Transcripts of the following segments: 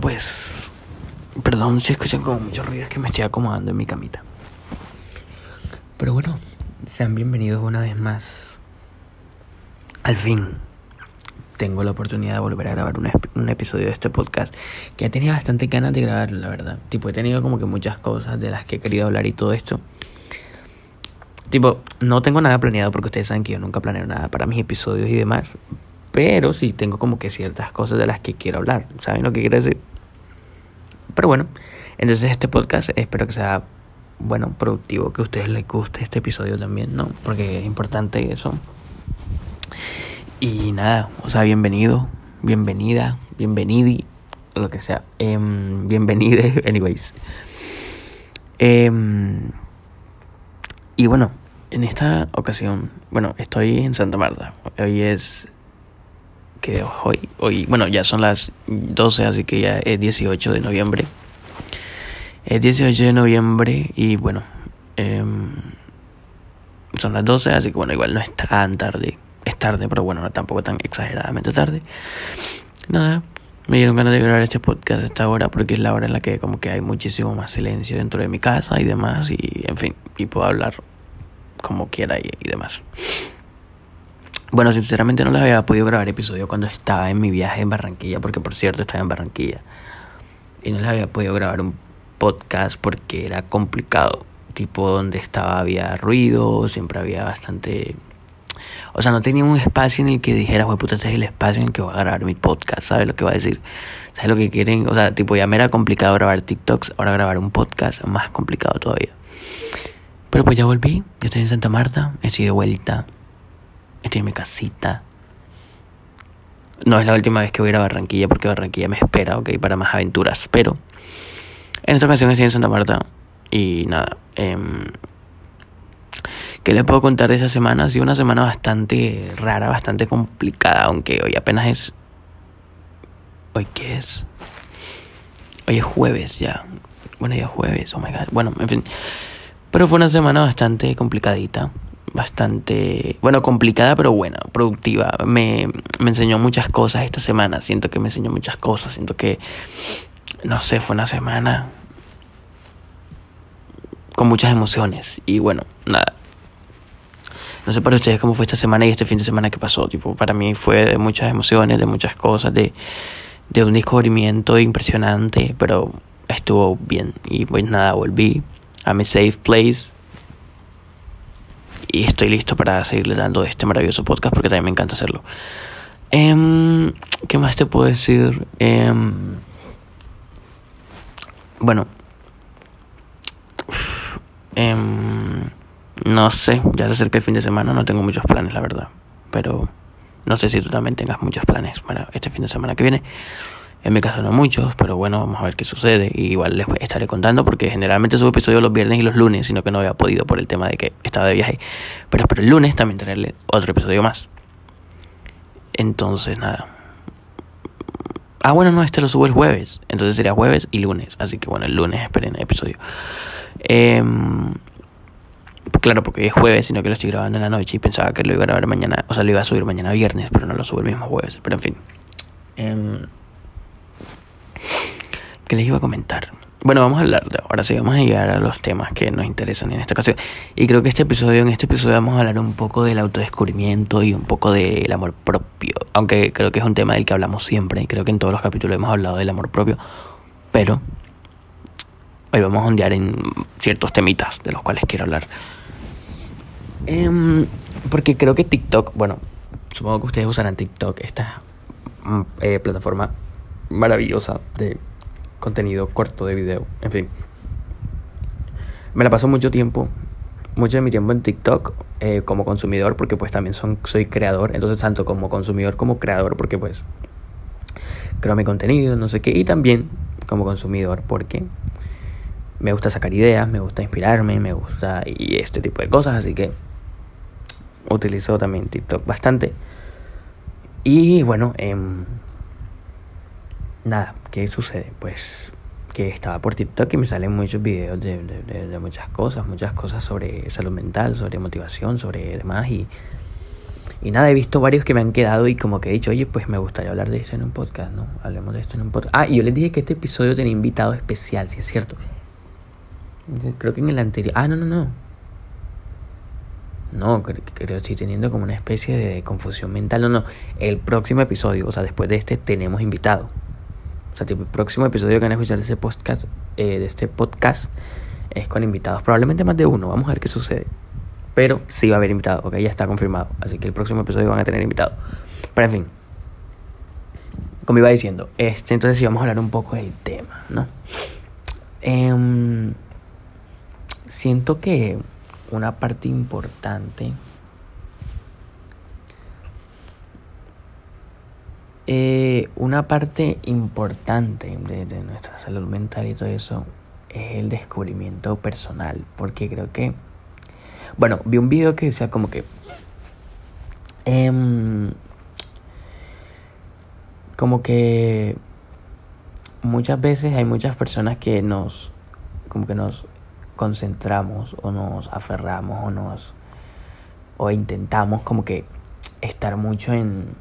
Pues. Perdón si escuchan como muchos ruidos que me estoy acomodando en mi camita. Pero bueno, sean bienvenidos una vez más. Al fin, tengo la oportunidad de volver a grabar un, un episodio de este podcast que ya tenía bastante ganas de grabar, la verdad. Tipo, he tenido como que muchas cosas de las que he querido hablar y todo esto. Tipo, no tengo nada planeado porque ustedes saben que yo nunca planeo nada para mis episodios y demás. Pero sí tengo como que ciertas cosas de las que quiero hablar. ¿Saben lo que quiero decir? Pero bueno, entonces este podcast espero que sea, bueno, productivo, que a ustedes les guste este episodio también, ¿no? Porque es importante eso. Y nada, o sea, bienvenido, bienvenida, bienvenidi, lo que sea. Eh, bienvenide, anyways. Eh, y bueno, en esta ocasión, bueno, estoy en Santa Marta. Hoy es que hoy, hoy, bueno, ya son las 12, así que ya es 18 de noviembre. Es 18 de noviembre y bueno, eh, son las 12, así que bueno, igual no es tan tarde. Es tarde, pero bueno, no tampoco tan exageradamente tarde. Nada, me dieron ganas de grabar este podcast a esta hora porque es la hora en la que como que hay muchísimo más silencio dentro de mi casa y demás y en fin, y puedo hablar como quiera y demás. Bueno, sinceramente no les había podido grabar episodio cuando estaba en mi viaje en Barranquilla, porque por cierto estaba en Barranquilla. Y no les había podido grabar un podcast porque era complicado. Tipo donde estaba había ruido, siempre había bastante... O sea, no tenía un espacio en el que dijera, pues puta, este es el espacio en el que voy a grabar mi podcast, ¿sabes lo que va a decir? ¿Sabes lo que quieren? O sea, tipo, ya me era complicado grabar TikToks, ahora grabar un podcast más complicado todavía. Pero pues ya volví, ya estoy en Santa Marta, estoy de vuelta, estoy en mi casita. No es la última vez que voy a ir a Barranquilla porque Barranquilla me espera, ok, para más aventuras. Pero en esta ocasión estoy en Santa Marta y nada. Eh, ¿Qué les puedo contar de esa semana? Ha sido una semana bastante rara, bastante complicada, aunque hoy apenas es... ¿Hoy qué es? Hoy es jueves ya. Bueno, ya es jueves, oh my god. Bueno, en fin. Pero fue una semana bastante complicadita. Bastante, bueno, complicada pero buena, productiva. Me, me enseñó muchas cosas esta semana. Siento que me enseñó muchas cosas. Siento que, no sé, fue una semana con muchas emociones. Y bueno, nada. No sé para ustedes cómo fue esta semana y este fin de semana que pasó. Tipo, para mí fue de muchas emociones, de muchas cosas, de, de un descubrimiento impresionante, pero estuvo bien. Y pues nada, volví a mi safe place. Y estoy listo para seguirle dando este maravilloso podcast porque también me encanta hacerlo. Eh, ¿Qué más te puedo decir? Eh, bueno. Eh, no sé, ya se acerca el fin de semana, no tengo muchos planes, la verdad. Pero no sé si tú también tengas muchos planes para este fin de semana que viene. En mi caso no muchos, pero bueno, vamos a ver qué sucede. Y igual les estaré contando porque generalmente subo episodios los viernes y los lunes, sino que no había podido por el tema de que estaba de viaje. Pero espero el lunes también traerle otro episodio más. Entonces, nada. Ah, bueno, no, este lo subo el jueves. Entonces sería jueves y lunes. Así que bueno, el lunes esperen el episodio. Eh, claro, porque es jueves, sino que lo estoy grabando en la noche y pensaba que lo iba a grabar mañana, o sea, lo iba a subir mañana viernes, pero no lo subo el mismo jueves. Pero en fin. Eh, ¿Qué les iba a comentar? Bueno, vamos a hablar de ahora sí, vamos a llegar a los temas que nos interesan en esta ocasión. Y creo que este episodio, en este episodio vamos a hablar un poco del autodescubrimiento y un poco del amor propio. Aunque creo que es un tema del que hablamos siempre, y creo que en todos los capítulos hemos hablado del amor propio. Pero hoy vamos a ondear en ciertos temitas de los cuales quiero hablar. Eh, porque creo que TikTok, bueno, supongo que ustedes usarán TikTok, esta eh, plataforma maravillosa de contenido corto de video, en fin. Me la paso mucho tiempo, mucho de mi tiempo en TikTok eh, como consumidor, porque pues también son, soy creador, entonces tanto como consumidor como creador, porque pues creo mi contenido, no sé qué, y también como consumidor, porque me gusta sacar ideas, me gusta inspirarme, me gusta y este tipo de cosas, así que utilizo también TikTok bastante. Y bueno, eh, nada, ¿qué sucede? Pues que estaba por TikTok y me salen muchos videos de, de, de, de, muchas cosas, muchas cosas sobre salud mental, sobre motivación, sobre demás y Y nada, he visto varios que me han quedado y como que he dicho, oye, pues me gustaría hablar de esto en un podcast, ¿no? Hablemos de esto en un podcast. Ah, y yo les dije que este episodio tenía invitado especial, si es cierto. Creo que en el anterior... Ah, no, no, no. No, creo que estoy teniendo como una especie de confusión mental. No, no. El próximo episodio, o sea, después de este, tenemos invitado. O sea, tipo, el próximo episodio que van a escuchar de este podcast, eh, de este podcast es con invitados. Probablemente más de uno. Vamos a ver qué sucede. Pero sí va a haber invitado, ok, ya está confirmado. Así que el próximo episodio van a tener invitado. Pero en fin, como iba diciendo, este, entonces sí vamos a hablar un poco del tema, ¿no? Em, siento que una parte importante eh, una parte importante de, nuestra salud mental y todo eso es el descubrimiento personal, porque creo que bueno, vi un video que decía como que... Em, como que muchas veces hay muchas personas que nos como que nos concentramos o nos aferramos o nos o intentamos como que estar mucho en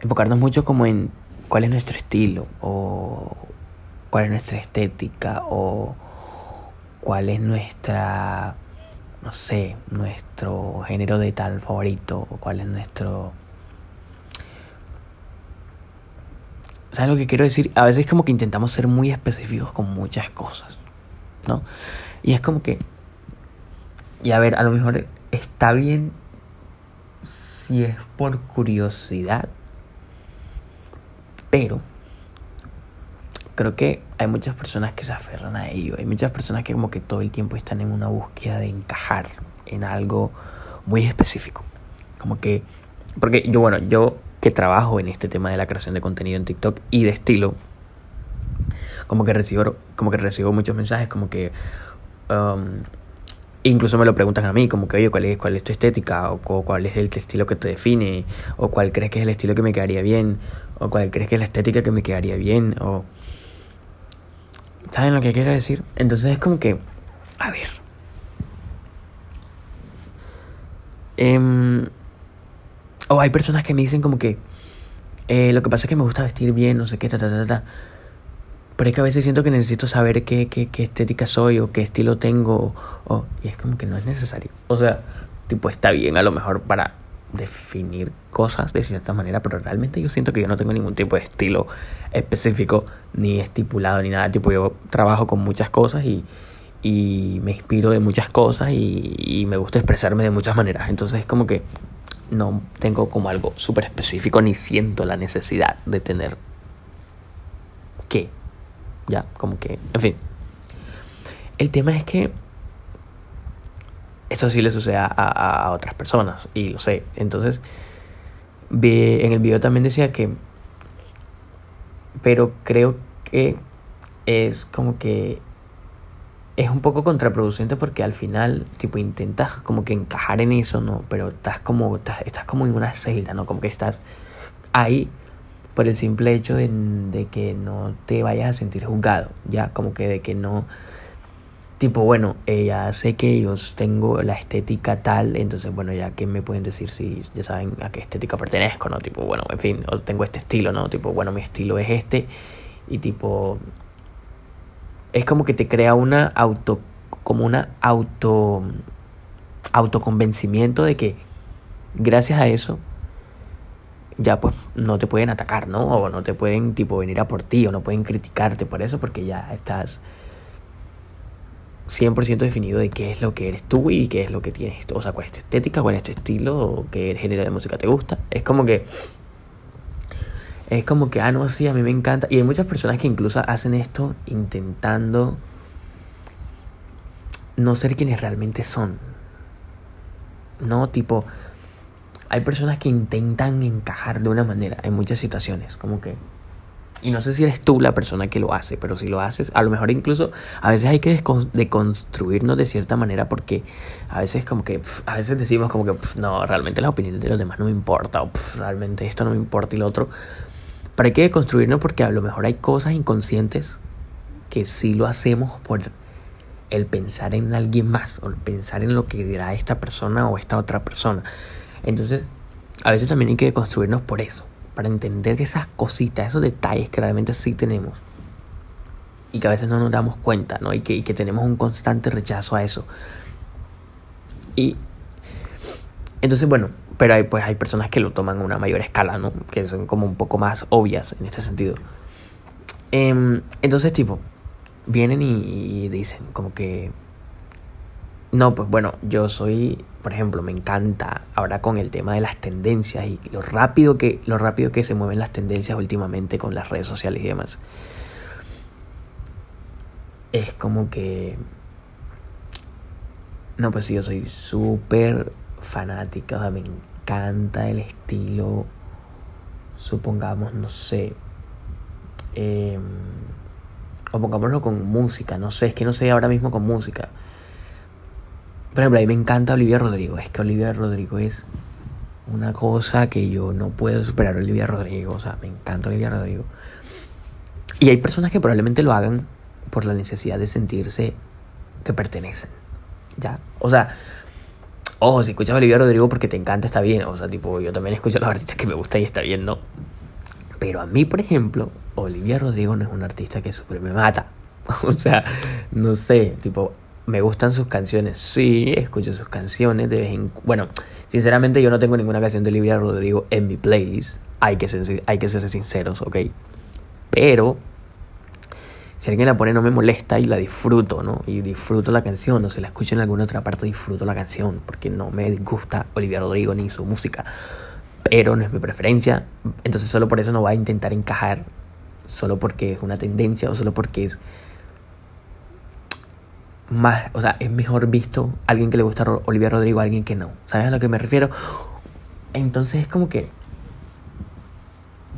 enfocarnos mucho como en cuál es nuestro estilo o cuál es nuestra estética o cuál es nuestra, no sé, nuestro género de tal favorito, o cuál es nuestro... ¿Sabes lo que quiero decir? A veces como que intentamos ser muy específicos con muchas cosas, ¿no? Y es como que... Y a ver, a lo mejor está bien si es por curiosidad, pero creo que hay muchas personas que se aferran a ello. Hay muchas personas que como que todo el tiempo están en una búsqueda de encajar en algo muy específico. Como que, porque yo, bueno, yo que trabajo en este tema de la creación de contenido en TikTok y de estilo, como que recibo, como que recibo muchos mensajes, como que um, incluso me lo preguntan a mí, como que, oye, ¿cuál es, cuál es tu estética? O, cuál es el estilo que te define, o cuál crees que es el estilo que me quedaría bien, o cuál crees que es la estética que me quedaría bien, o ¿Saben lo que quiero decir? Entonces es como que, a ver. Em, o hay personas que me dicen como que, eh, lo que pasa es que me gusta vestir bien, no sé qué, ta, ta, ta, ta. Pero es que a veces siento que necesito saber qué, qué, qué estética soy o qué estilo tengo. O, y es como que no es necesario. O sea, tipo, está bien a lo mejor para definir cosas de cierta manera, pero realmente yo siento que yo no tengo ningún tipo de estilo específico, ni estipulado, ni nada. Tipo, yo trabajo con muchas cosas y, y me inspiro de muchas cosas y, y, me gusta expresarme de muchas maneras. Entonces es como que no tengo como algo súper específico ni siento la necesidad de tener que. Ya, como que, en fin. El tema es que eso sí le sucede a, a, otras personas y lo sé. Entonces, vi, en el video también decía que, pero creo que es como que es un poco contraproducente porque al final, tipo, intentas como que encajar en eso, ¿no? Pero estás como, estás, estás como en una celda, ¿no? Como que estás ahí por el simple hecho de, que no te vayas a sentir juzgado, ya, como que de que no tipo, bueno, eh, ya sé que yo tengo la estética tal, entonces, bueno, ya que me pueden decir si ya saben a qué estética pertenezco, ¿no? Tipo, bueno, en fin, o tengo este estilo, ¿no? Tipo, bueno, mi estilo es este y tipo, es como que te crea una auto, como una auto, autoconvencimiento de que gracias a eso ya pues no te pueden atacar, ¿no? O no te pueden tipo venir a por ti o no pueden criticarte por eso porque ya estás 100% definido de qué es lo que eres tú y qué es lo que tienes. O sea, cuál es tu estética, cuál es tu estilo, o qué género de música te gusta. Es como que. Es como que, ah, no, sí, a mí me encanta. Y hay muchas personas que incluso hacen esto intentando no ser quienes realmente son. No, tipo. Hay personas que intentan encajar de una manera en muchas situaciones. Como que y no sé si eres tú la persona que lo hace, pero si lo haces, a lo mejor incluso a veces hay que deconstruirnos de cierta manera porque a veces como que, a veces decimos como que, no, realmente las opiniones de los demás no me importa, o realmente esto no me importa y lo otro. Pero hay que deconstruirnos porque a lo mejor hay cosas inconscientes que sí lo hacemos por el pensar en alguien más o el pensar en lo que dirá esta persona o esta otra persona. Entonces, a veces también hay que construirnos por eso, para entender esas cositas, esos detalles que realmente sí tenemos y que a veces no nos damos cuenta, ¿no? Y que, y que tenemos un constante rechazo a eso. Y entonces, bueno, pero hay, pues hay personas que lo toman a una mayor escala, ¿no? Que son como un poco más obvias en este sentido. Em, entonces, tipo, vienen y, dicen como que... No, pues bueno, yo soy, por ejemplo, me encanta ahora con el tema de las tendencias y lo rápido que, lo rápido que se mueven las tendencias últimamente con las redes sociales y demás. Es como que... No, pues sí, yo soy súper fanática, me encanta el estilo, supongamos, no sé, eh, o pongámoslo con música, no sé, es que no sé ahora mismo con música. Por ejemplo, a mí me encanta Olivia Rodrigo, es que Olivia Rodrigo es una cosa que yo no puedo superar Olivia Rodrigo, o sea, me encanta Olivia Rodrigo. Y hay personas que probablemente lo hagan por la necesidad de sentirse que pertenecen, ¿ya? O sea, Ojo, si escuchas Olivia Rodrigo porque te encanta, está bien. O sea, tipo, yo también escucho a los artistas que me gustan y está bien, ¿no? Pero a mí, por ejemplo, Olivia Rodrigo no es un artista que super me mata. o sea, no sé, tipo, me gustan sus canciones. Sí, escucho sus canciones de vez en Bueno, sinceramente yo no tengo ninguna canción de Olivia Rodrigo en mi playlist. Hay que ser, hay que ser sinceros, ¿ok? Pero si alguien la pone no me molesta y la disfruto, ¿no? Y disfruto la canción, o si la escucho en alguna otra parte disfruto la canción, porque no me gusta Olivia Rodrigo ni su música, pero no es mi preferencia, entonces solo por eso no voy a intentar encajar, solo porque es una tendencia o solo porque es más, o sea, es mejor visto alguien que le gusta Olivia Rodrigo a alguien que no, ¿sabes a lo que me refiero? Entonces es como que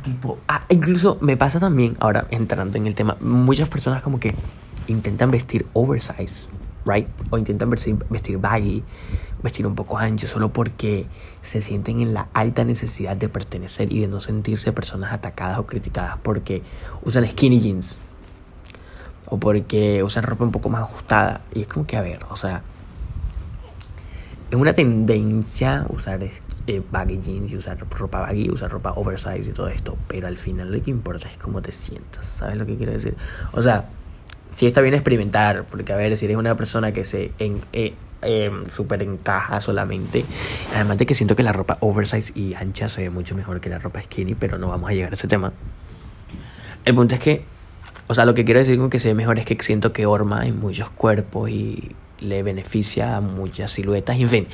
Tipo, ah, incluso me pasa también, ahora entrando en el tema, muchas personas como que intentan vestir oversize, right? O intentan vestir, vestir baggy, vestir un poco ancho, solo porque se sienten en la alta necesidad de pertenecer y de no sentirse personas atacadas o criticadas porque usan skinny jeans o porque usan ropa un poco más ajustada. Y es como que, a ver, o sea, es una tendencia usar eh, baggy jeans y usar ropa baggy, usar ropa oversize y todo esto. Pero al final lo que importa es cómo te sientas. ¿Sabes lo que quiero decir? O sea, si está bien experimentar, porque a ver, si eres una persona que se en, eh, em, super encaja solamente, además de que siento que la ropa oversize y ancha se ve mucho mejor que la ropa skinny, pero no vamos a llegar a ese tema. El punto es que, o sea, lo que quiero decir con que se ve mejor es que siento que orma en muchos cuerpos y le beneficia a muchas siluetas, en fin.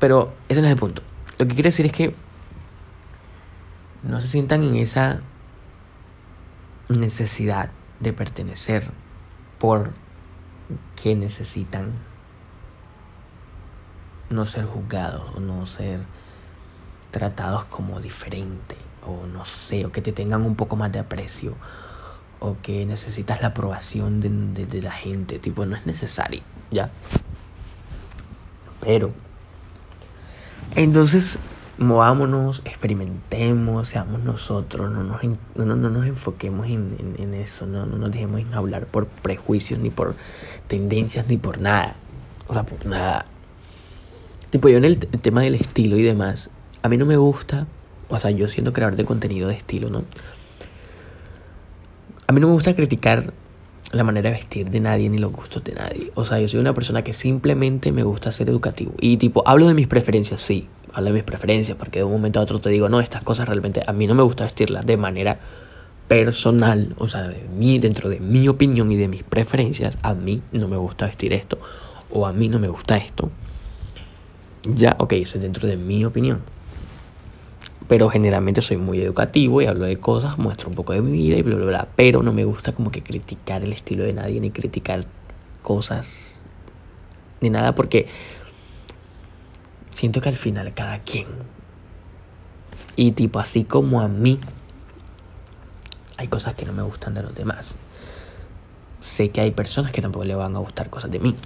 Pero ese no es el punto. Lo que quiero decir es que no se sientan en esa necesidad de pertenecer por que necesitan no ser juzgados o no ser tratados como diferente o no sé, o que te tengan un poco más de aprecio o que necesitas la aprobación de, de, la gente, tipo, no es necesario, ¿ya? Pero, entonces, movámonos, experimentemos, seamos nosotros, no nos, no, no nos enfoquemos en, en, eso, no, no nos dejemos en hablar por prejuicios, ni por tendencias, ni por nada, o sea, por nada. Tipo, yo en el, el tema del estilo y demás, a mí no me gusta, o sea, yo siendo creador de contenido de estilo, ¿no? A mí no me gusta criticar la manera de vestir de nadie ni los gustos de nadie. O sea, yo soy una persona que simplemente me gusta ser educativo. Y tipo, hablo de mis preferencias, sí. Hablo de mis preferencias porque de un momento a otro te digo, no, estas cosas realmente a mí no me gusta vestirlas de manera personal. O sea, de mí, dentro de mi opinión y de mis preferencias, a mí no me gusta vestir esto. O a mí no me gusta esto. Ya, ok, eso es dentro de mi opinión pero generalmente soy muy educativo y hablo de cosas, muestro un poco de mi vida y bla, bla, bla. Pero no me gusta como que criticar el estilo de nadie ni criticar cosas ni nada porque siento que al final cada quien. Y tipo, así como a mí, hay cosas que no me gustan de los demás. Sé que hay personas que tampoco le van a gustar cosas de mí.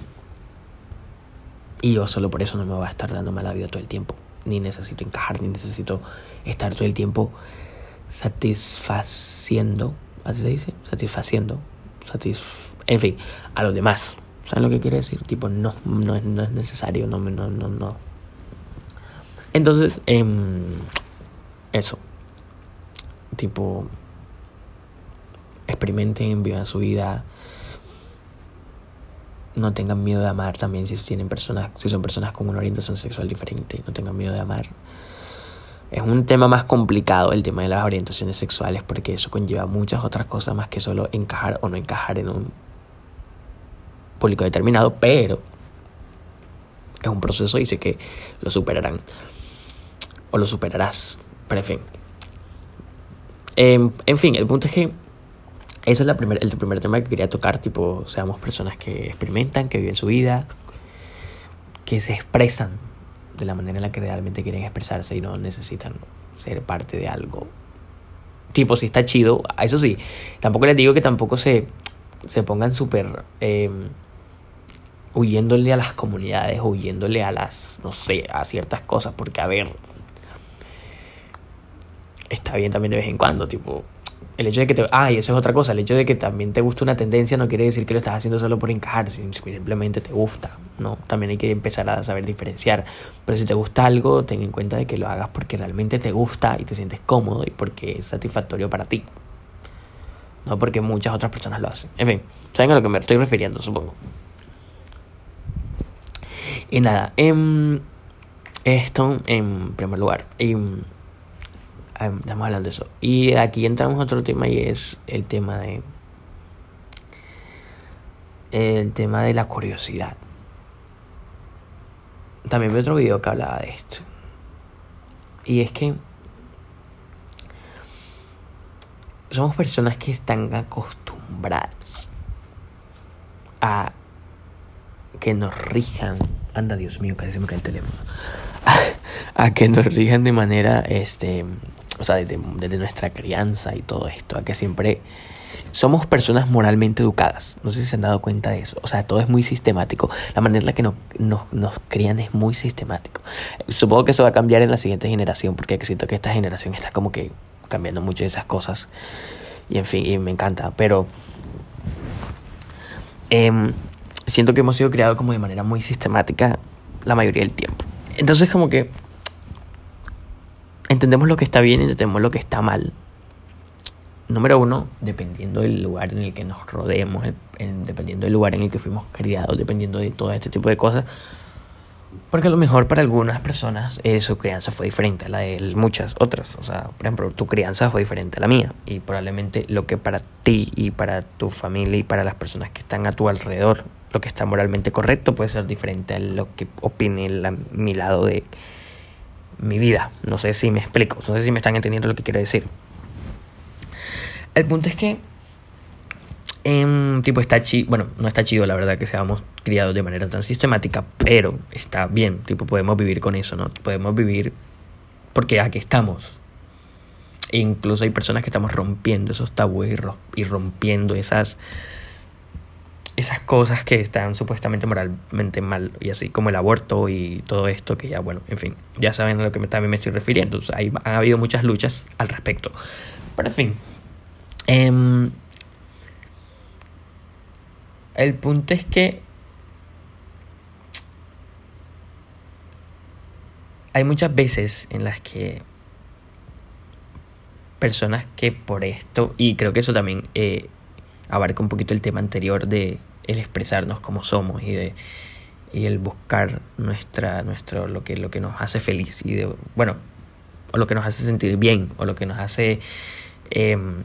Y yo solo por eso no me voy a estar dando mala vida todo el tiempo ni necesito encajar, ni necesito estar todo el tiempo satisfaciendo, así se dice, satisfaciendo, En fin, a los demás. ¿Saben lo que quiere decir? Tipo, no, no es necesario, no, no, no, no. Entonces, eh, eso. Tipo, experimenten, vivan su vida. No tengan miedo de amar también si tienen personas, si son personas con una orientación sexual diferente. No tengan miedo de amar. Es un tema más complicado el tema de las orientaciones sexuales porque eso conlleva muchas otras cosas más que solo encajar o no encajar en un público determinado, pero es un proceso y sé que lo superarán o lo superarás. Pero en fin. Em, en fin, el punto es que eso es la primer, el primer tema que quería tocar, tipo, seamos personas que experimentan, que viven su vida, que se expresan de la manera en la que realmente quieren expresarse y no necesitan ser parte de algo. Tipo, si está chido, eso sí, tampoco les digo que tampoco se, se pongan súper... Eh, huyéndole a las comunidades, huyéndole a las, no sé, a ciertas cosas, porque a ver, está bien también de vez en cuando, tipo, el hecho de que te, ah, y eso es otra cosa, el hecho de que también te gusta una tendencia no quiere decir que lo estás haciendo solo por encajar, simplemente te gusta, ¿no? También hay que empezar a saber diferenciar, pero si te gusta algo, ten en cuenta de que lo hagas porque realmente te gusta y te sientes cómodo y porque es satisfactorio para ti. No porque muchas otras personas lo hacen. En fin, ¿saben a lo que me estoy refiriendo, supongo? Y nada, em, esto en primer lugar. Em, estamos hablando de eso. Y aquí entramos a otro tema y es el tema de. El tema de la curiosidad. También vi otro video que hablaba de esto. Y es que. Somos personas que están acostumbradas a que nos rijan Anda, Dios mío, casi se me cae el teléfono. a que nos rijan de manera, este, o sea, desde, nuestra crianza y todo esto, a que siempre somos personas moralmente educadas. No sé si se han dado cuenta de eso. O sea, todo es muy sistemático. La manera en la que nos, nos, nos crían es muy sistemático. Supongo que eso va a cambiar en la siguiente generación, porque siento que esta generación está como que cambiando mucho de esas cosas. Y en fin, y me encanta. Pero... Eh, siento que hemos sido creados como de manera muy sistemática la mayoría del tiempo. Entonces como que entendemos lo que está bien y entendemos lo que está mal. Número uno, dependiendo del lugar en el que nos rodeemos, dependiendo del lugar en el que fuimos criados, dependiendo de todo este tipo de cosas. Porque a lo mejor para algunas personas eh, su crianza fue diferente a la de muchas otras. O sea, por ejemplo, tu crianza fue diferente a la mía. Y probablemente lo que para ti y para tu familia y para las personas que están a tu alrededor lo que está moralmente correcto puede ser diferente a lo que opine la, mi lado de mi vida. No sé si me explico, no sé si me están entendiendo lo que quiero decir. El punto es que, eh, tipo, está chido, bueno, no está chido la verdad que seamos criados de manera tan sistemática, pero está bien, tipo, podemos vivir con eso, ¿no? Podemos vivir porque aquí estamos. E incluso hay personas que estamos rompiendo esos tabúes y rompiendo esas esas cosas que están supuestamente moralmente mal y así como el aborto y todo esto que ya bueno en fin ya saben a lo que también me estoy refiriendo. O han habido muchas luchas al respecto. Pero en fin em, el punto es que hay muchas veces en las que personas que por esto y creo que eso también eh, abarca un poquito el tema anterior de el expresarnos como somos y de y el buscar nuestra nuestro lo que lo que nos hace feliz y de bueno o lo que nos hace sentir bien o lo que nos hace em,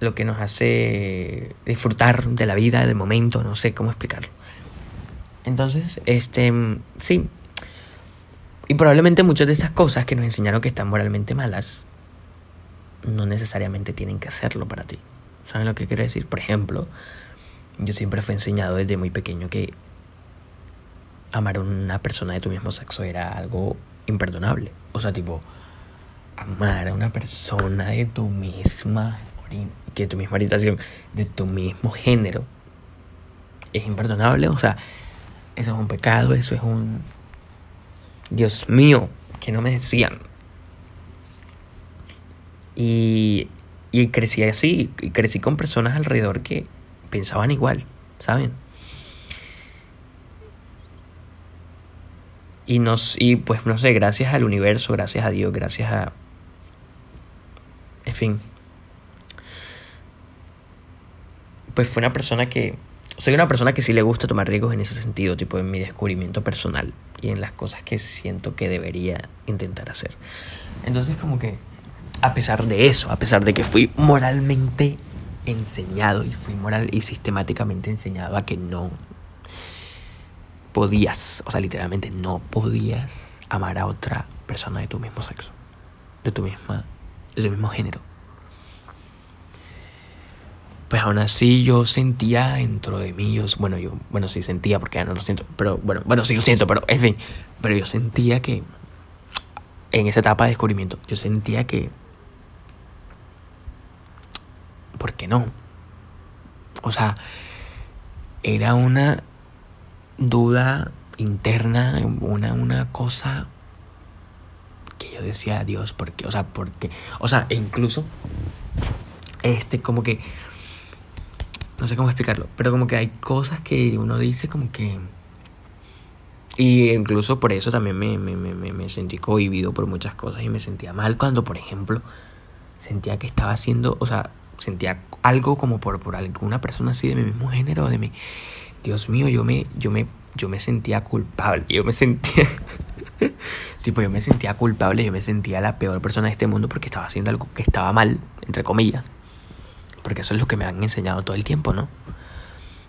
lo que nos hace disfrutar de la vida del momento no sé cómo explicarlo. Entonces este sí. Y probablemente muchas de esas cosas que nos enseñaron que están moralmente malas no necesariamente tienen que hacerlo para ti saben lo que quiero decir por ejemplo yo siempre fui enseñado desde muy pequeño que amar a una persona de tu mismo sexo era algo imperdonable. O sea, tipo, amar a una persona de tu misma que tu misma orientación, de tu mismo género, es imperdonable. O sea, eso es un pecado, eso es un... Dios mío, que no me decían. Y, y crecí así, y crecí con personas alrededor que pensaban igual, ¿saben? Y, nos, y pues no sé, gracias al universo, gracias a Dios, gracias a... En fin. Pues fue una persona que... Soy una persona que sí le gusta tomar riesgos en ese sentido, tipo en mi descubrimiento personal y en las cosas que siento que debería intentar hacer. Entonces como que, a pesar de eso, a pesar de que fui moralmente enseñado y fui moral y sistemáticamente enseñado a que no podías, o sea, literalmente no podías amar a otra persona de tu mismo sexo, de tu misma, de tu mismo género. Pues aún así yo sentía dentro de mí, yo, bueno, yo, bueno, sí sentía porque ya no lo siento, pero bueno, bueno, sí lo siento, pero en fin, pero yo sentía que en esa etapa de descubrimiento, yo sentía que, ¿por qué no? O sea, era una duda interna, una, una cosa que yo decía, Dios, ¿por qué? O sea, ¿por qué? O sea, e incluso, este, como que, no sé cómo explicarlo, pero como que hay cosas que uno dice como que... Y incluso por eso también me, me, me, me sentí cohibido por muchas cosas y me sentía mal cuando, por ejemplo, sentía que estaba haciendo, o sea, sentía algo como por, por alguna persona así de mi mismo género, de mi... Dios mío, yo me, yo me, yo me sentía culpable, yo me sentía, tipo, yo me sentía culpable, yo me sentía la peor persona de este mundo porque estaba haciendo algo que estaba mal, entre comillas, porque eso es lo que me han enseñado todo el tiempo, ¿no?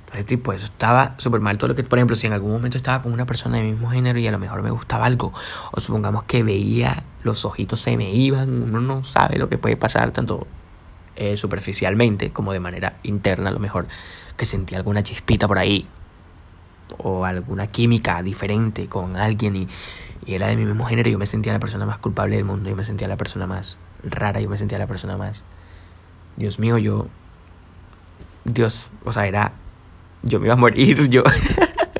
Entonces, tipo, eso estaba súper mal. Todo lo que, por ejemplo, si en algún momento estaba con una persona del mismo género y a lo mejor me gustaba algo, o supongamos que veía los ojitos se me iban, uno no sabe lo que puede pasar, tanto eh, superficialmente como de manera interna, a lo mejor que sentía alguna chispita por ahí o alguna química diferente con alguien y, y era de mi mismo género, yo me sentía la persona más culpable del mundo, yo me sentía la persona más rara, yo me sentía la persona más... Dios mío, yo... Dios, o sea, era... Yo me iba a morir, yo...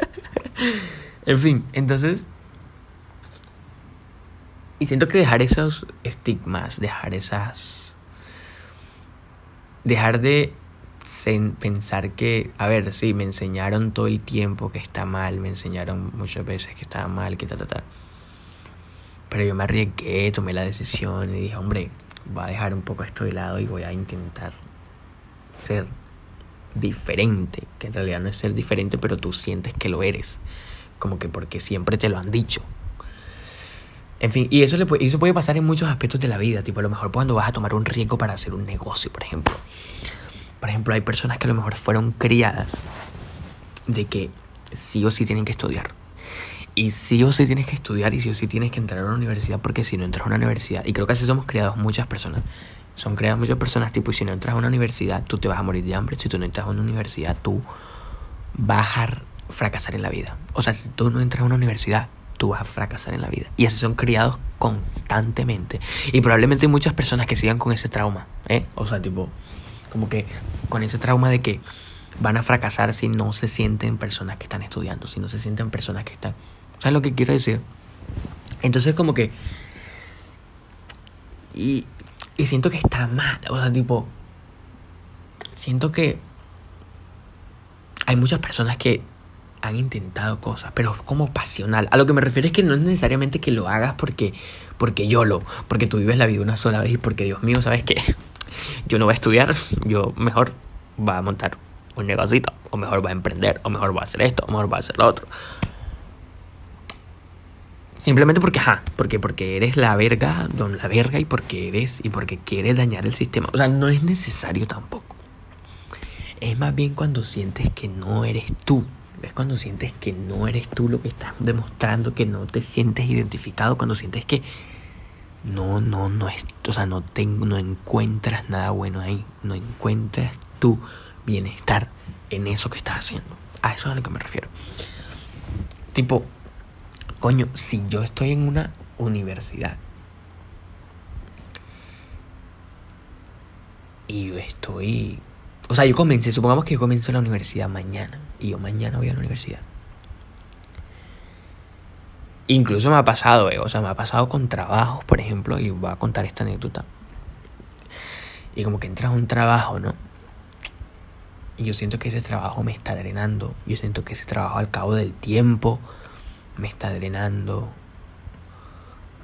en fin, entonces... Y siento que dejar esos estigmas, dejar esas... Dejar de pensar que, a ver, sí, me enseñaron todo el tiempo que está mal, me enseñaron muchas veces que estaba mal, que ta, ta, ta. Pero yo me arriesgué, tomé la decisión y dije, hombre, voy a dejar un poco esto de lado y voy a intentar ser diferente, que en realidad no es ser diferente, pero tú sientes que lo eres, como que porque siempre te lo han dicho. En fin, y eso, le puede, eso puede pasar en muchos aspectos de la vida, tipo a lo mejor cuando vas a tomar un riesgo para hacer un negocio, por ejemplo. Por ejemplo, hay personas que a lo mejor fueron criadas de que sí o sí tienen que estudiar. Y sí o sí tienes que estudiar y sí o sí tienes que entrar a una universidad porque si no entras a una universidad, y creo que así somos criados muchas personas, son creadas muchas personas tipo, y si no entras a una universidad, tú te vas a morir de hambre, si tú no entras a una universidad, tú vas a fracasar en la vida. O sea, si tú no entras a una universidad, tú vas a fracasar en la vida. Y así son criados constantemente. Y probablemente hay muchas personas que sigan con ese trauma, ¿eh? O sea, tipo, como que con ese trauma de que van a fracasar si no se sienten personas que están estudiando, si no se sienten personas que están... ¿Sabes lo que quiero decir? Entonces como que... Y, y siento que está mal, o sea, tipo... Siento que hay muchas personas que han intentado cosas, pero como pasional. A lo que me refiero es que no es necesariamente que lo hagas porque, porque yo lo, porque tú vives la vida una sola vez y porque Dios mío, ¿sabes qué? Yo no voy a estudiar, yo mejor voy a montar un negocito, o mejor voy a emprender, o mejor voy a hacer esto, o mejor voy a hacer lo otro. Simplemente porque, ajá, porque, porque eres la verga, don la verga, y porque eres, y porque quieres dañar el sistema. O sea, no es necesario tampoco. Es más bien cuando sientes que no eres tú. Es cuando sientes que no eres tú lo que estás demostrando, que no te sientes identificado, cuando sientes que no, no, no es, o sea, no, tengo, no encuentras nada bueno ahí, no encuentras tu bienestar en eso que estás haciendo. A eso es a lo que me refiero. Tipo, coño, si yo estoy en una universidad y yo estoy, o sea, yo comencé, supongamos que yo comienzo la universidad mañana y yo mañana voy a la universidad. Incluso me ha pasado, eh, o sea, me ha pasado con trabajos, por ejemplo, y voy a contar esta anécdota. Y como que entras a un trabajo, ¿no? Y yo siento que ese trabajo me está drenando. Yo siento que ese trabajo al cabo del tiempo me está drenando.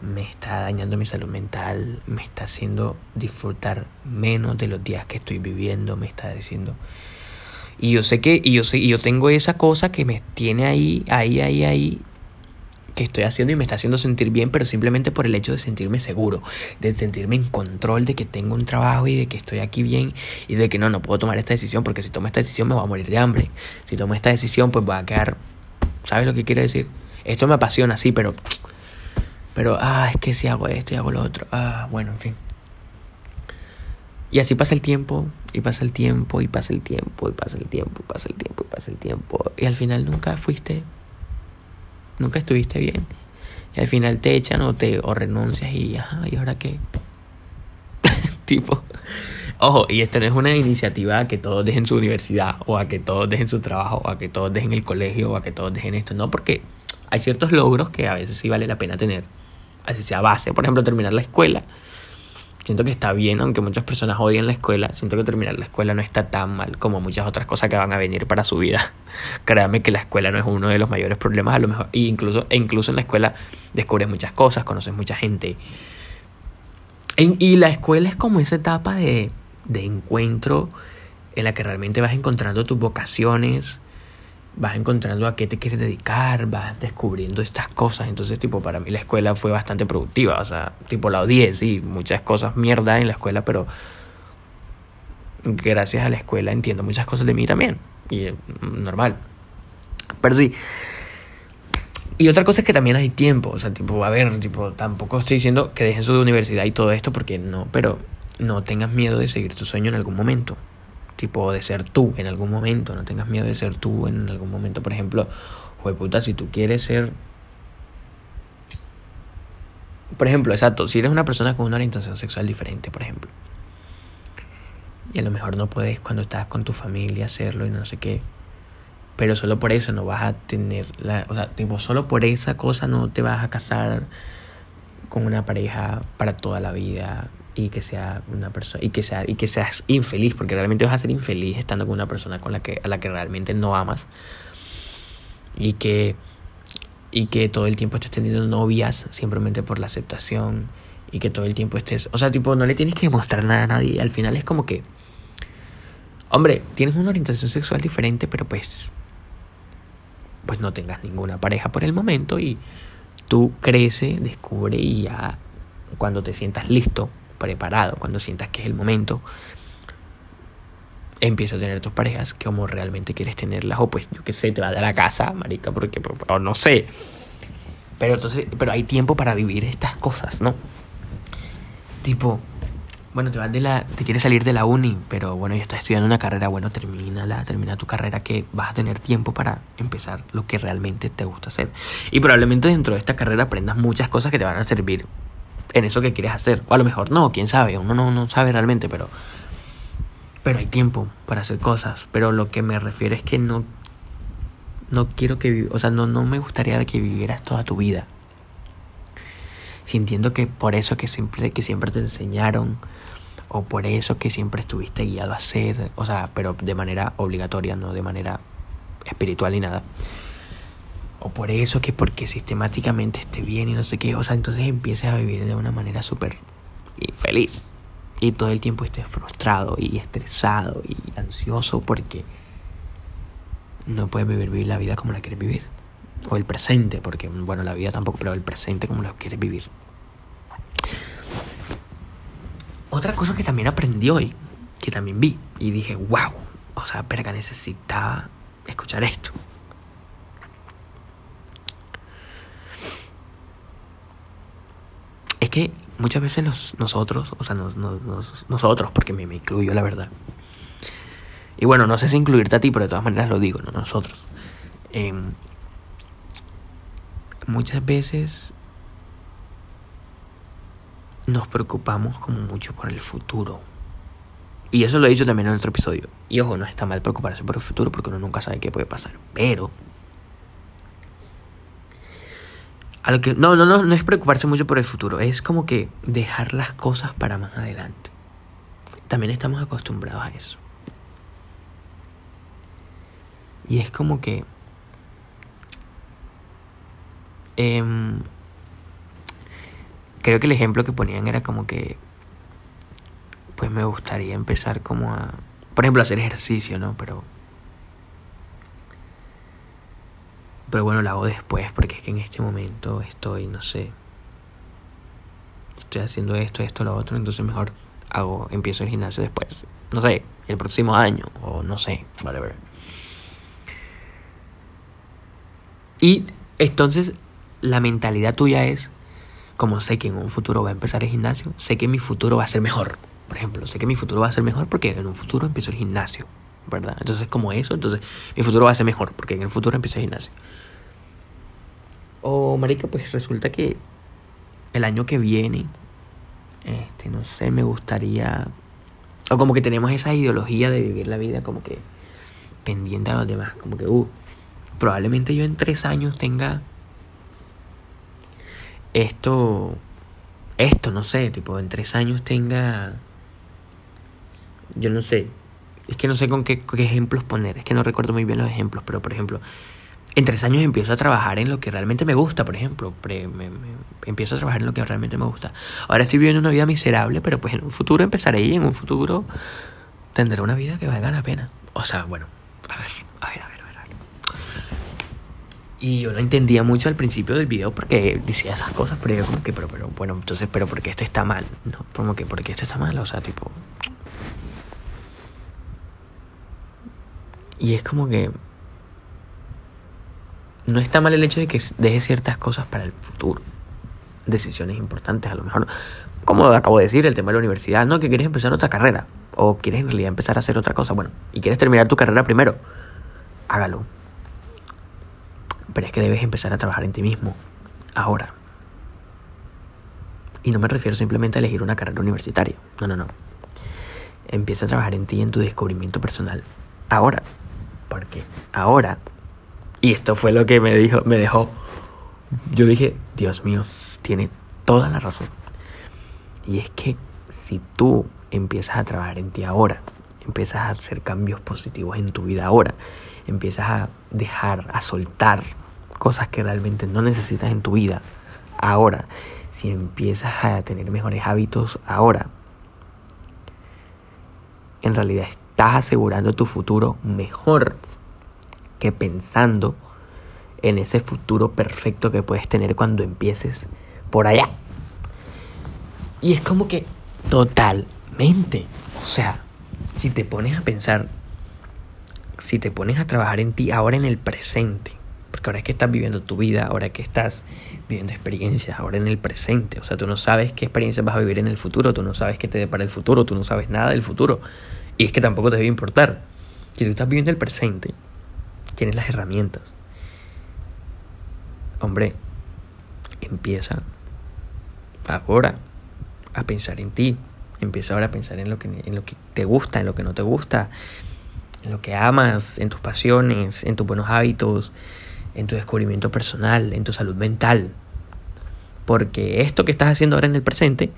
Me está dañando mi salud mental. Me está haciendo disfrutar menos de los días que estoy viviendo. Me está diciendo. Y yo sé que, y yo sé, y yo tengo esa cosa que me tiene ahí, ahí, ahí, ahí, que estoy haciendo y me está haciendo sentir bien, pero simplemente por el hecho de sentirme seguro, de sentirme en control de que tengo un trabajo y de que estoy aquí bien y de que no, no puedo tomar esta decisión porque si tomo esta decisión me voy a morir de hambre. Si tomo esta decisión pues voy a quedar... ¿Sabes lo que quiere decir? Esto me apasiona, sí, pero... Pero, ah, es que si hago esto y hago lo otro. Ah, bueno, en fin. Y así pasa el tiempo, y pasa el tiempo, y pasa el tiempo, y pasa el tiempo, y pasa el tiempo, y pasa el tiempo. Y al final nunca fuiste nunca estuviste bien. Y al final te echan o te o renuncias y ajá, ¿y ahora qué? tipo. Ojo, y esto no es una iniciativa a que todos dejen su universidad, o a que todos dejen su trabajo, o a que todos dejen el colegio, o a que todos dejen esto. No, porque hay ciertos logros que a veces sí vale la pena tener. Así sea base. Por ejemplo, terminar la escuela siento que está bien, aunque muchas personas odian la escuela, siento que terminar la escuela no está tan mal como muchas otras cosas que van a venir para su vida. Créame que la escuela no es uno de los mayores problemas, a lo mejor, e incluso, e incluso en la escuela descubres muchas cosas, conoces mucha gente. y la escuela es como esa etapa de, de encuentro en la que realmente vas encontrando tus vocaciones, vas encontrando a qué te quieres dedicar, vas descubriendo estas cosas. Entonces, tipo, para mí la escuela fue bastante productiva. O sea, tipo, la odié, sí, muchas cosas mierda en la escuela, pero gracias a la escuela entiendo muchas cosas de mí también. Y mm, normal. Pero. Y otra cosa es que también hay tiempo. O sea, tipo, a ver, tipo, tampoco estoy diciendo que dejen su universidad y todo esto, porque no, pero no tengas miedo de seguir tu sueño en algún momento tipo de ser tú en algún momento, no tengas miedo de ser tú en algún momento, por ejemplo, puta, si tú quieres ser por ejemplo, exacto, si eres una persona con una orientación sexual diferente, por ejemplo, y a lo mejor no puedes cuando estás con tu familia hacerlo y no sé qué, pero solo por eso no vas a tener la, o sea, tipo, solo por esa cosa no te vas a casar con una pareja para toda la vida y que sea una persona y que sea y que seas infeliz porque realmente vas a ser infeliz estando con una persona con la que a la que realmente no amas. Y que y que todo el tiempo estés teniendo novias simplemente por la aceptación y que todo el tiempo estés o sea tipo no le tienes que demostrar nada a nadie. Al final es como que hombre tienes una orientación sexual diferente pero pues pues no tengas ninguna pareja por el momento y tú crece descubre y ya cuando te sientas listo preparado, cuando sientas que es el momento, empieza a tener tus parejas como realmente quieres tenerlas o pues yo qué sé, te vas de la casa, marica, porque o no sé. Pero entonces, pero hay tiempo para vivir estas cosas, ¿no? Tipo, bueno, te vas de la te quieres salir de la uni, pero bueno, ya estás estudiando una carrera, bueno, termínala, termina tu carrera que vas a tener tiempo para empezar lo que realmente te gusta hacer. Y probablemente dentro de esta carrera aprendas muchas cosas que te van a servir en eso que quieres hacer. O a lo mejor no, quién sabe, uno no, no sabe realmente, pero, pero hay tiempo para hacer cosas. Pero lo que me refiero es que no, no quiero que, o sea, no, no me gustaría que vivieras toda tu vida. Sintiendo que por eso que siempre, que siempre te enseñaron, o por eso que siempre estuviste guiado a hacer, o sea, pero de manera obligatoria, no de manera espiritual ni nada o por eso que porque sistemáticamente esté bien y no sé qué, o sea, entonces empieces a vivir de una manera súper infeliz y todo el tiempo estés frustrado y estresado y ansioso porque no puedes vivir, la vida como la quieres vivir o el presente, porque bueno, la vida tampoco, pero el presente como lo quieres vivir. Otra cosa que también aprendí hoy, que también vi y dije, wow, o sea, verga, necesitaba escuchar esto. Es que muchas veces nosotros, o sea, nosotros, porque me, me, incluyo la verdad. Y bueno, no sé si incluirte a ti, pero de todas maneras lo digo, no nosotros. Em, muchas veces nos preocupamos como mucho por el futuro. Y eso lo he dicho también en otro episodio. Y ojo, no está mal preocuparse por el futuro porque uno nunca sabe qué puede pasar. Pero que, no, no, no, no es preocuparse mucho por el futuro, es como que dejar las cosas para más adelante. También estamos acostumbrados a eso. Y es como que... Em, creo que el ejemplo que ponían era como que... Pues me gustaría empezar como a... Por ejemplo, hacer ejercicio, ¿no? Pero... Pero bueno, lo hago después porque es que en este momento estoy, no sé, estoy haciendo esto, esto, lo otro, entonces mejor hago, empiezo el gimnasio después. No sé, el próximo año, o no sé, whatever. Y entonces la mentalidad tuya es, como sé que en un futuro va a empezar el gimnasio, sé que mi futuro va a ser mejor. Por ejemplo, sé que mi futuro va a ser mejor porque en un futuro empiezo el gimnasio, ¿verdad? Entonces como eso, entonces mi futuro va a ser mejor porque en el futuro empiezo el gimnasio. O, marica, pues resulta que el año que viene este, no sé, me gustaría... O como que tenemos esa ideología de vivir la vida como que pendiente a los demás. Como que, uh, probablemente yo en tres años tenga esto, esto, no sé, tipo, en tres años tenga, yo no sé, es que no sé con qué ejemplos poner, es que no recuerdo muy bien los ejemplos, pero por ejemplo, en tres años empiezo a trabajar en lo que realmente me gusta, por ejemplo. empiezo a trabajar en lo que realmente me gusta. Ahora estoy viviendo una vida miserable, pero pues en un futuro empezaré y en un futuro tendré una vida que valga la pena. O sea, bueno, a ver, a ver, a ver, a ver. Y yo no entendía mucho al principio del video porque decía esas cosas, pero yo como que, pero, pero, bueno, entonces, pero porque esto está mal, ¿no? Como que, porque esto está mal, o sea, tipo... Y es como que no está mal el hecho de que deje ciertas cosas para el futuro. Decisiones importantes, a lo mejor. Como acabo de decir, el tema de la universidad, ¿no? Que quieres empezar otra carrera. O quieres en realidad empezar a hacer otra cosa. Bueno, y quieres terminar tu carrera primero. Hágalo. Pero es que debes empezar a trabajar en ti mismo. Ahora. Y no me refiero simplemente a elegir una carrera universitaria. No, no, no. Empieza a trabajar en ti en tu descubrimiento personal. Ahora. Porque ahora y esto fue lo que me dijo, me dejó. Yo dije, Dios mío, tiene toda la razón. Y es que si tú empiezas a trabajar en ti ahora, empiezas a hacer cambios positivos en tu vida ahora, empiezas a dejar, a soltar cosas que realmente no necesitas en tu vida ahora, si empiezas a tener mejores hábitos ahora, en realidad estás asegurando tu futuro mejor pensando en ese futuro perfecto que puedes tener cuando empieces por allá. Y es como que totalmente, o sea, si te pones a pensar, si te pones a trabajar en ti ahora en el presente, porque ahora es que estás viviendo tu vida, ahora que estás viviendo experiencias, ahora en el presente, o sea, tú no sabes qué experiencias vas a vivir en el futuro, tú no sabes qué te depara el futuro, tú no sabes nada del futuro, y es que tampoco te debe importar. Si tú estás viviendo el presente, tienes las herramientas. Hombre, empieza ahora a pensar en ti. Empieza ahora a pensar en lo que, en lo que te gusta, en lo que no te gusta, en lo que amas, en tus pasiones, en tus buenos hábitos, en tu descubrimiento personal, en tu salud mental. Porque esto que estás haciendo ahora en el presente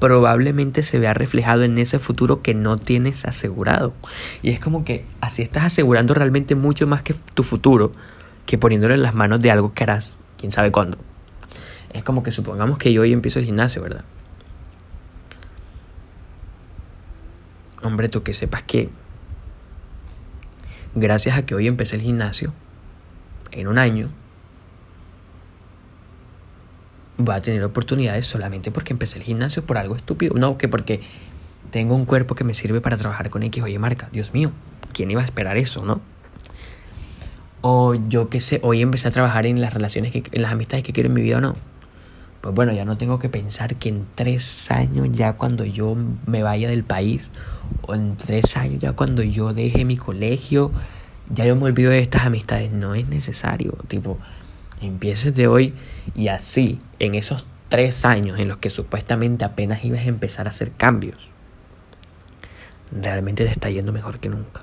probablemente se vea reflejado en ese futuro que no tienes asegurado. Y es como que así estás asegurando realmente mucho más que tu futuro que poniéndolo en las manos de algo que harás quién sabe cuándo. Es como que supongamos que yo hoy empiezo el gimnasio, ¿verdad? Hombre, tú que sepas que gracias a que hoy empecé el gimnasio, en un año, voy a tener oportunidades solamente porque empecé el gimnasio por algo estúpido. No, que porque tengo un cuerpo que me sirve para trabajar con X o Y marca. Dios mío, ¿quién iba a esperar eso, no? O yo qué sé, hoy empecé a trabajar en las relaciones, que, en las amistades que quiero en mi vida o no. Pues bueno, ya no tengo que pensar que en tres años ya cuando yo me vaya del país, o en tres años ya cuando yo deje mi colegio, ya yo me olvido de estas amistades. No es necesario. Tipo, empieces de hoy y así, en esos tres años en los que supuestamente apenas ibas a empezar a hacer cambios, realmente te está yendo mejor que nunca.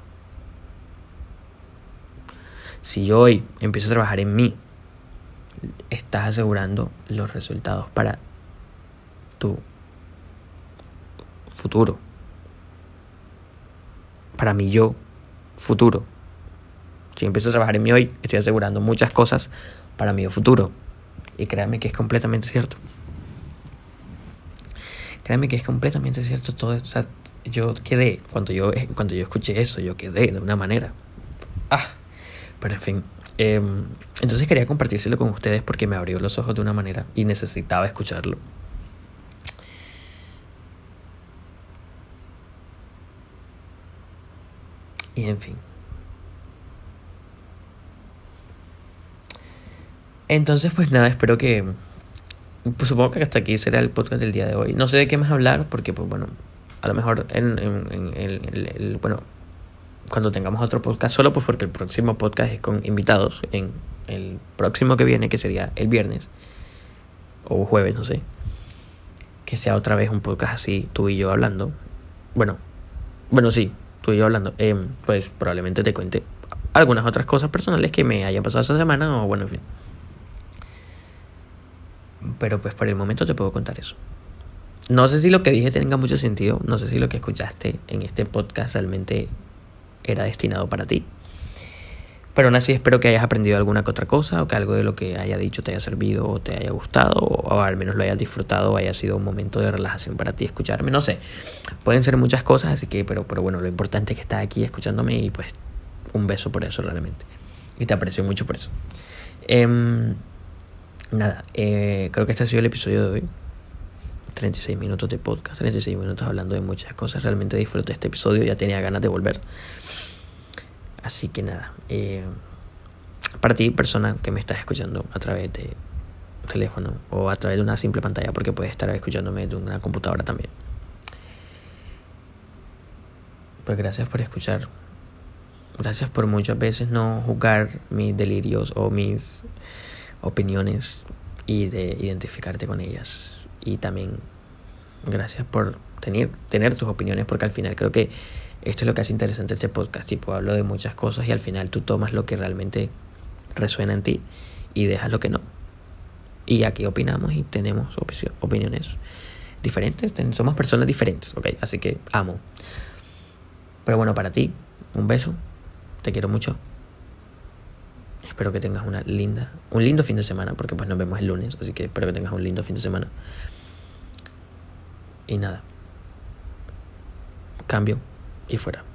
Si hoy empiezo a trabajar en mí, estás asegurando los resultados para tu futuro. Para mi yo futuro. Si empiezo a trabajar en mi hoy, estoy asegurando muchas cosas para mi futuro. Y créanme que es completamente cierto. Créanme que es completamente cierto todo. O sea, yo quedé, cuando yo, cuando yo escuché eso, yo quedé de una manera. Ah, pero en fin. Em, entonces quería compartírselo con ustedes porque me abrió los ojos de una manera y necesitaba escucharlo. Y en fin. Entonces, pues nada, espero que... Pues supongo que hasta aquí será el podcast del día de hoy. No sé de qué más hablar porque, pues bueno, a lo mejor en, el, bueno, cuando tengamos otro podcast solo, pues porque el próximo podcast es con invitados. En el próximo que viene, que sería el viernes o jueves, no sé. Que sea otra vez un podcast así, tú y yo hablando. Bueno, bueno, sí, tú y yo hablando. Eh, pues probablemente te cuente algunas otras cosas personales que me hayan pasado esa semana o bueno, en fin. Pero pues por el momento te puedo contar eso. No sé si lo que dije tenga mucho sentido, no sé si lo que escuchaste en este podcast realmente era destinado para ti. Pero aún así espero que hayas aprendido alguna que otra cosa o que algo de lo que haya dicho te haya servido o te haya gustado o, al menos lo hayas disfrutado o haya sido un momento de relajación para ti escucharme. No sé, pueden ser muchas cosas, así que, pero, pero bueno, lo importante es que estás aquí escuchándome y pues un beso por eso realmente. Y te aprecio mucho por eso. Em, nada, eh, creo que este ha sido el episodio de hoy. 36 minutos de podcast, 36 minutos hablando de muchas cosas. Realmente disfruté este episodio, ya tenía ganas de volver. Así que nada, eh, para ti, persona que me estás escuchando a través de teléfono o a través de una simple pantalla, porque puedes estar escuchándome de una computadora también. Pues gracias por escuchar. Gracias por muchas veces no juzgar mis delirios o mis opiniones y de identificarte con ellas. Y también gracias por tener, tener tus opiniones, porque al final creo que esto es lo que hace interesante este podcast. Tipo, hablo de muchas cosas y al final tú tomas lo que realmente resuena en ti y dejas lo que no. Y aquí opinamos y tenemos opiniones diferentes. Somos personas diferentes, ¿ok? Así que amo. Pero bueno, para ti, un beso. Te quiero mucho. Espero que tengas una linda, un lindo fin de semana, porque pues nos vemos el lunes, así que espero que tengas un lindo fin de semana. Y nada. Cambio y fuera.